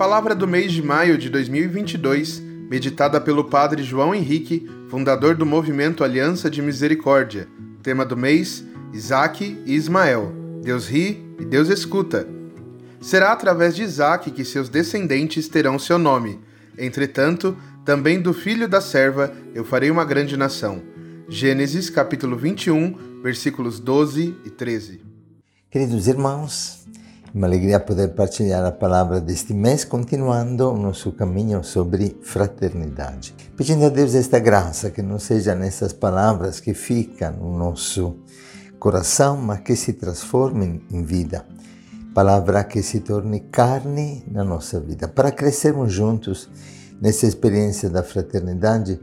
Palavra do mês de maio de 2022, meditada pelo Padre João Henrique, fundador do movimento Aliança de Misericórdia. Tema do mês: Isaac e Ismael. Deus ri e Deus escuta. Será através de Isaac que seus descendentes terão seu nome. Entretanto, também do filho da serva eu farei uma grande nação. Gênesis capítulo 21, versículos 12 e 13. Queridos irmãos, uma alegria poder partilhar a palavra deste mês, continuando o nosso caminho sobre fraternidade. Pedindo a Deus esta graça, que não seja nessas palavras que ficam no nosso coração, mas que se transformem em vida. Palavra que se torne carne na nossa vida, para crescermos juntos nessa experiência da fraternidade,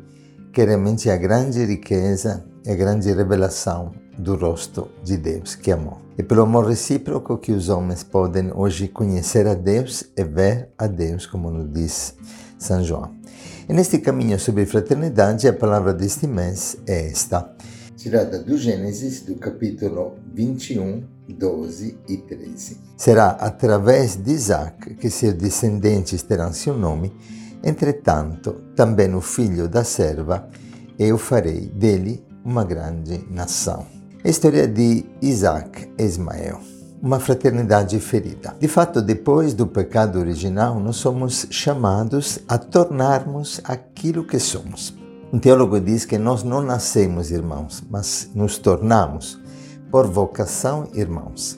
que realmente é a grande riqueza e a grande revelação do rosto de Deus, que é amor. É pelo amor recíproco que os homens podem hoje conhecer a Deus e ver a Deus, como nos diz São João. E neste caminho sobre fraternidade, a palavra deste mês é esta, tirada do Gênesis, do capítulo 21, 12 e 13. Será através de Isaac que seus descendentes terão seu nome, entretanto, também o filho da serva, eu farei dele uma grande nação. A história de Isaac e Ismael, uma fraternidade ferida. De fato, depois do pecado original, nós somos chamados a tornarmos aquilo que somos. Um teólogo diz que nós não nascemos irmãos, mas nos tornamos, por vocação, irmãos.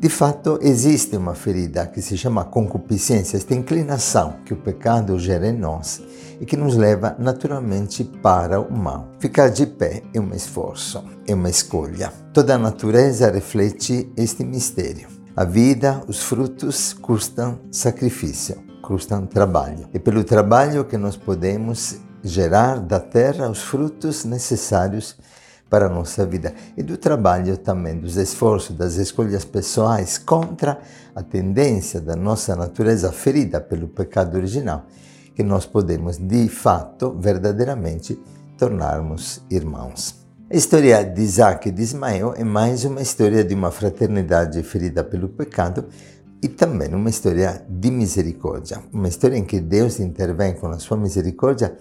De fato, existe uma ferida que se chama concupiscência, esta inclinação que o pecado gera em nós e que nos leva naturalmente para o mal. Ficar de pé é um esforço, é uma escolha. Toda a natureza reflete este mistério. A vida, os frutos custam sacrifício, custam trabalho. É pelo trabalho que nós podemos gerar da terra os frutos necessários para a nossa vida e do trabalho também, dos esforços, das escolhas pessoais contra a tendência da nossa natureza ferida pelo pecado original, que nós podemos de fato, verdadeiramente, tornarmos irmãos. A história de Isaac e de Ismael é mais uma história de uma fraternidade ferida pelo pecado e também uma história de misericórdia, uma história em que Deus intervém com a sua misericórdia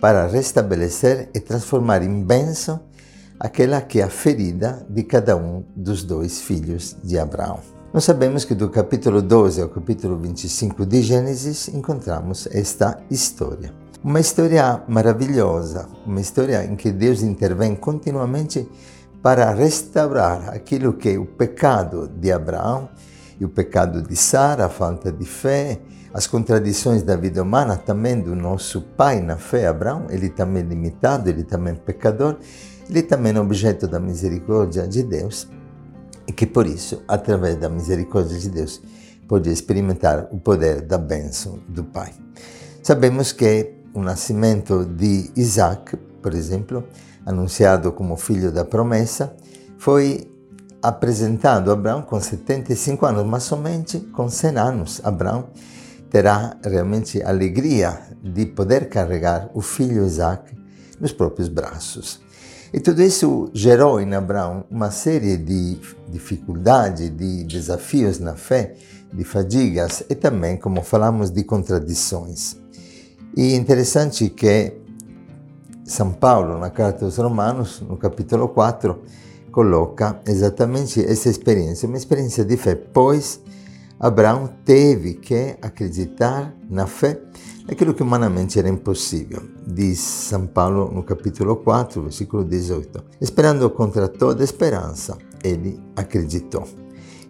para restabelecer e transformar em bênção aquela que é a ferida de cada um dos dois filhos de Abraão. Nós sabemos que do capítulo 12 ao capítulo 25 de Gênesis encontramos esta história. Uma história maravilhosa, uma história em que Deus intervém continuamente para restaurar aquilo que é o pecado de Abraão e o pecado de Sara, a falta de fé, as contradições da vida humana, também do nosso pai na fé, Abraão, ele também é limitado, ele também é pecador, ele também é objeto da misericórdia de Deus e que por isso, através da misericórdia de Deus, pode experimentar o poder da bênção do Pai. Sabemos que o nascimento de Isaac, por exemplo, anunciado como filho da promessa, foi apresentado a Abraão com 75 anos, mas somente com 100 anos Abraão terá realmente alegria de poder carregar o filho Isaac nos próprios braços. E tudo isso gerou em Abraão uma série de dificuldades, de desafios na fé, de fadigas e também, como falamos, de contradições. E é interessante que São Paulo, na carta aos Romanos, no capítulo 4, coloca exatamente essa experiência, uma experiência de fé, pois Abraão teve que acreditar na fé aquilo que humanamente era impossível, diz São Paulo no capítulo 4, versículo 18. Esperando contra toda esperança, ele acreditou.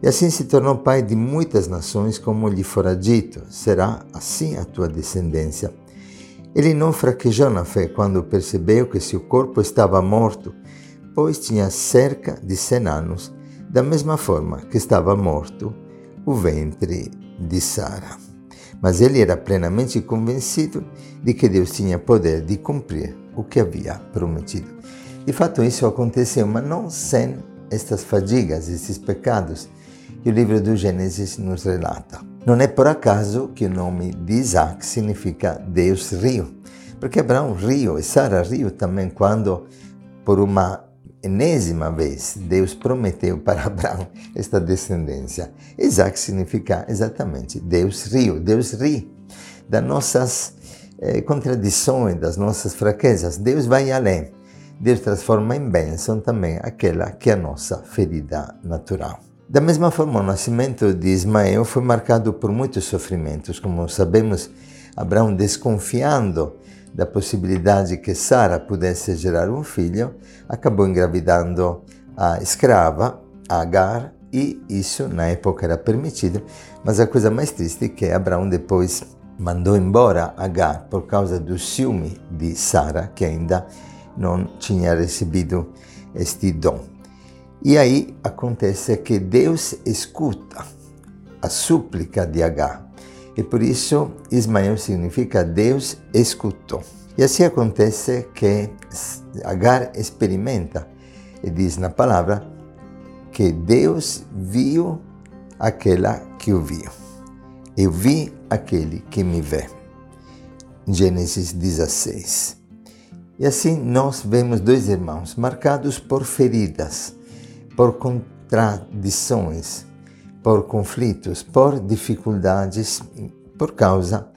E assim se tornou pai de muitas nações, como lhe fora dito: será assim a tua descendência. Ele não fraquejou na fé quando percebeu que seu corpo estava morto, pois tinha cerca de cem anos, da mesma forma que estava morto o ventre de Sara mas ele era plenamente convencido de que Deus tinha poder de cumprir o que havia prometido. De fato, isso aconteceu, mas não sem estas fadigas, esses pecados que o livro do Gênesis nos relata. Não é por acaso que o nome de Isaac significa Deus rio, porque Abraão riu e Sara riu também quando, por uma enésima vez, Deus prometeu para Abraão esta descendência. Isaac significa exatamente Deus riu, Deus ri das nossas eh, contradições, das nossas fraquezas. Deus vai além. Deus transforma em bênção também aquela que é a nossa ferida natural. Da mesma forma, o nascimento de Ismael foi marcado por muitos sofrimentos. Como sabemos, Abraão desconfiando da possibilidade que Sara pudesse gerar um filho, acabou engravidando a escrava Agar e isso na época era permitido, mas a coisa mais triste é que Abraão depois mandou embora Agar por causa do ciúme de Sara, que ainda não tinha recebido este dom. E aí acontece que Deus escuta a súplica de Agar. E por isso Ismael significa Deus escutou. E assim acontece que Agar experimenta e diz na palavra que Deus viu aquela que o viu. Eu vi aquele que me vê. Gênesis 16. E assim nós vemos dois irmãos marcados por feridas, por contradições, por conflitos, por dificuldades, por causa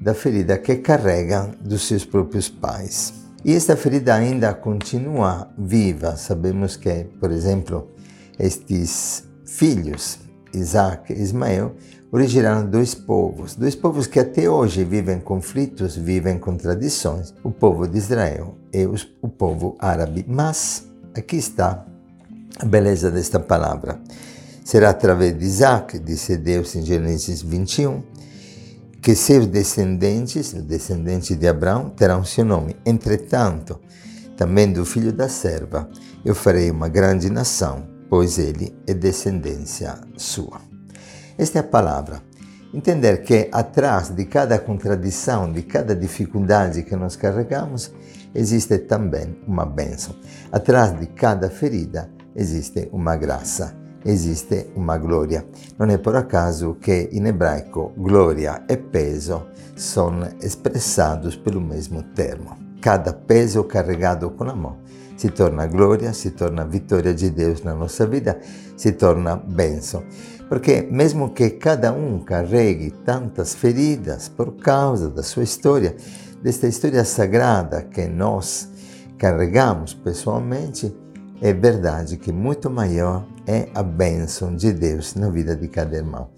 da ferida que carregam dos seus próprios pais. E esta ferida ainda continua viva. Sabemos que, por exemplo, estes filhos, Isaac e Ismael, originaram dois povos, dois povos que até hoje vivem conflitos, vivem contradições, o povo de Israel e o povo árabe. Mas aqui está a beleza desta palavra. Será através de Isaac, disse Deus em Gênesis 21, que seus descendentes, os descendentes de Abraão, terão seu nome. Entretanto, também do filho da serva, eu farei uma grande nação, pois ele é descendência sua. Esta é a palavra. Entender que atrás de cada contradição, de cada dificuldade que nós carregamos, existe também uma bênção. Atrás de cada ferida existe uma graça, existe uma glória. Não é por acaso que em hebraico glória e peso são expressados pelo mesmo termo. Cada peso carregado com amor se torna glória, se torna vitória de Deus na nossa vida, se torna bênção. Porque, mesmo que cada um carregue tantas feridas por causa da sua história, desta história sagrada que nós carregamos pessoalmente, é verdade que muito maior é a bênção de Deus na vida de cada irmão.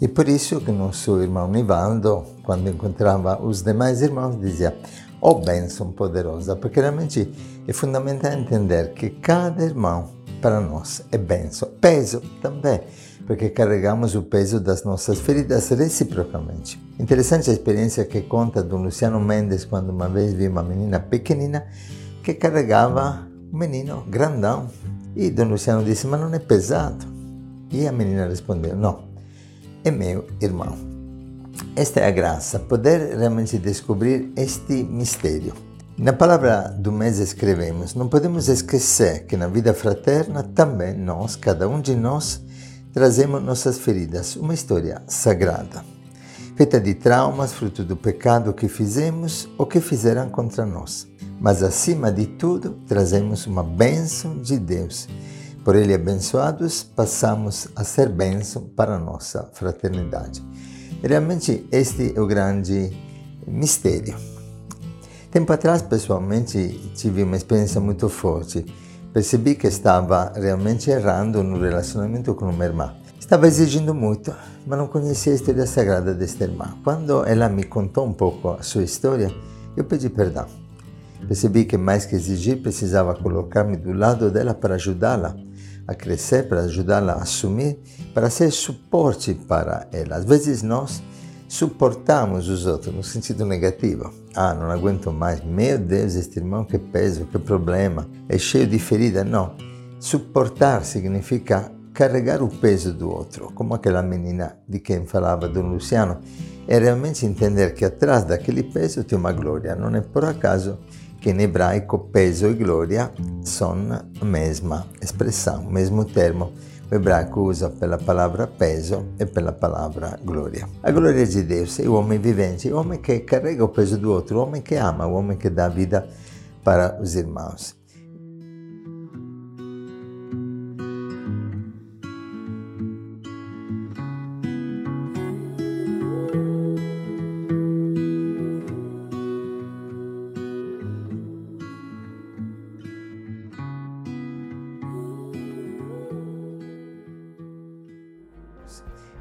E por isso que nosso irmão Nivaldo, quando encontrava os demais irmãos, dizia: Oh bênção poderosa, porque realmente é fundamental entender que cada irmão para nós é bênção, peso também, porque carregamos o peso das nossas feridas reciprocamente. Interessante a experiência que conta do Luciano Mendes quando uma vez viu uma menina pequenina que carregava um menino grandão. E Dom Luciano disse: Mas não é pesado? E a menina respondeu: Não é meu irmão. Esta é a graça, poder realmente descobrir este mistério. Na palavra do mês escrevemos: não podemos esquecer que na vida fraterna também nós, cada um de nós, trazemos nossas feridas, uma história sagrada, feita de traumas, fruto do pecado que fizemos ou que fizeram contra nós. Mas acima de tudo, trazemos uma bênção de Deus por Ele abençoados, passamos a ser bênção para a nossa fraternidade. Realmente, este é o grande mistério. Tempo atrás, pessoalmente, tive uma experiência muito forte. Percebi que estava realmente errando no relacionamento com uma irmã. Estava exigindo muito, mas não conhecia a história sagrada desta irmã. Quando ela me contou um pouco a sua história, eu pedi perdão. Percebi que mais que exigir, precisava colocar-me do lado dela para ajudá-la a crescer, para ajudá-la a assumir, para ser suporte para ela. Às vezes nós suportamos os outros no sentido negativo. Ah, não aguento mais. Meu Deus, este irmão que peso, que problema. É cheio de ferida. Não. Suportar significa carregar o peso do outro, como aquela menina de quem falava Dom Luciano. é realmente entender que atrás daquele peso tem uma glória. Não é por acaso que em hebraico peso e glória são a mesma expressão, o mesmo termo. O hebraico usa pela palavra peso e pela palavra glória. A glória de Deus é o homem vivente, o homem que carrega o peso do outro, o homem que ama, o homem que dá vida para os irmãos.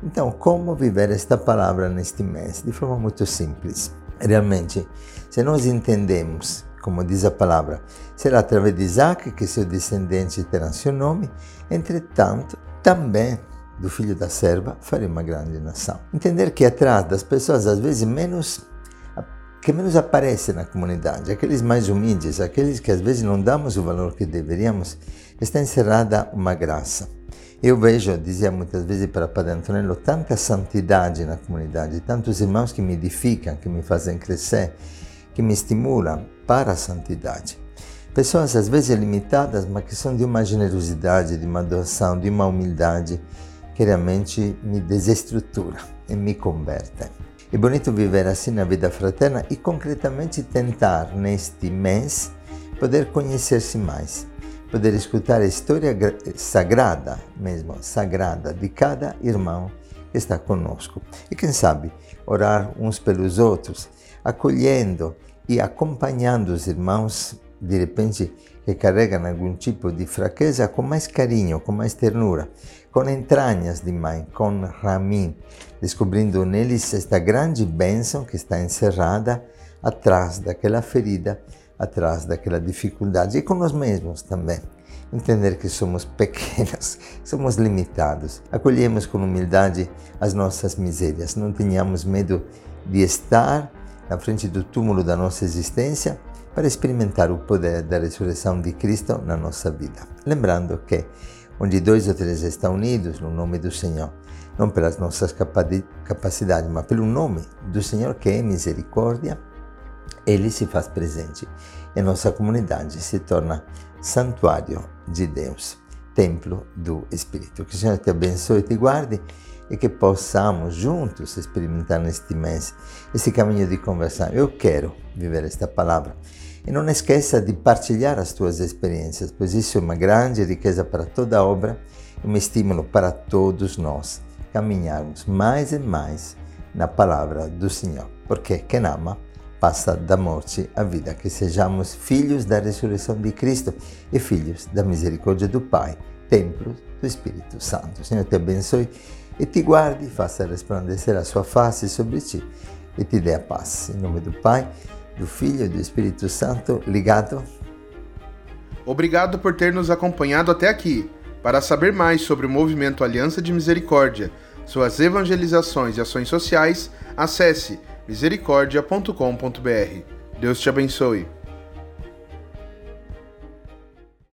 Então, como viver esta palavra neste mês? De forma muito simples. Realmente, se nós entendemos, como diz a palavra, será através de Isaac que seu descendente terá seu nome, entretanto, também do filho da serva farei uma grande nação. Entender que atrás das pessoas, às vezes, menos que menos aparecem na comunidade, aqueles mais humildes, aqueles que às vezes não damos o valor que deveríamos, está encerrada uma graça. Eu vejo, dizia muitas vezes para Padre Antonello, tanta santidade na comunidade, tantos irmãos que me edificam, que me fazem crescer, que me estimulam para a santidade. Pessoas às vezes limitadas, mas que são de uma generosidade, de uma doação, de uma humildade que realmente me desestrutura e me converte. É bonito viver assim na vida fraterna e concretamente tentar neste mês poder conhecer-se mais poder escutar a história sagrada, mesmo sagrada, de cada irmão que está conosco. E quem sabe, orar uns pelos outros, acolhendo e acompanhando os irmãos, de repente, que carregam algum tipo de fraqueza, com mais carinho, com mais ternura, com entranhas de mãe, com ramin, descobrindo neles esta grande bênção que está encerrada atrás daquela ferida atrás daquela dificuldade e com nós mesmos também. Entender que somos pequenos, somos limitados. Acolhemos com humildade as nossas misérias. Não tenhamos medo de estar na frente do túmulo da nossa existência para experimentar o poder da ressurreição de Cristo na nossa vida. Lembrando que onde dois ou três estão unidos no nome do Senhor, não pelas nossas capacidades, mas pelo nome do Senhor que é misericórdia, ele se faz presente e nossa comunidade se torna santuário de Deus, templo do Espírito. Que o Senhor te abençoe e te guarde e que possamos juntos experimentar neste mês esse caminho de conversão. Eu quero viver esta palavra. E não esqueça de partilhar as tuas experiências, pois isso é uma grande riqueza para toda a obra e um estímulo para todos nós caminharmos mais e mais na palavra do Senhor. Porque quem ama, passa da morte à vida, que sejamos filhos da ressurreição de Cristo e filhos da misericórdia do Pai, templo do Espírito Santo. O Senhor te abençoe e te guarde, faça resplandecer a sua face sobre ti e te dê a paz. Em nome do Pai, do Filho e do Espírito Santo, ligado. Obrigado por ter nos acompanhado até aqui. Para saber mais sobre o movimento Aliança de Misericórdia, suas evangelizações e ações sociais, acesse misericórdia.com.br. Deus te abençoe.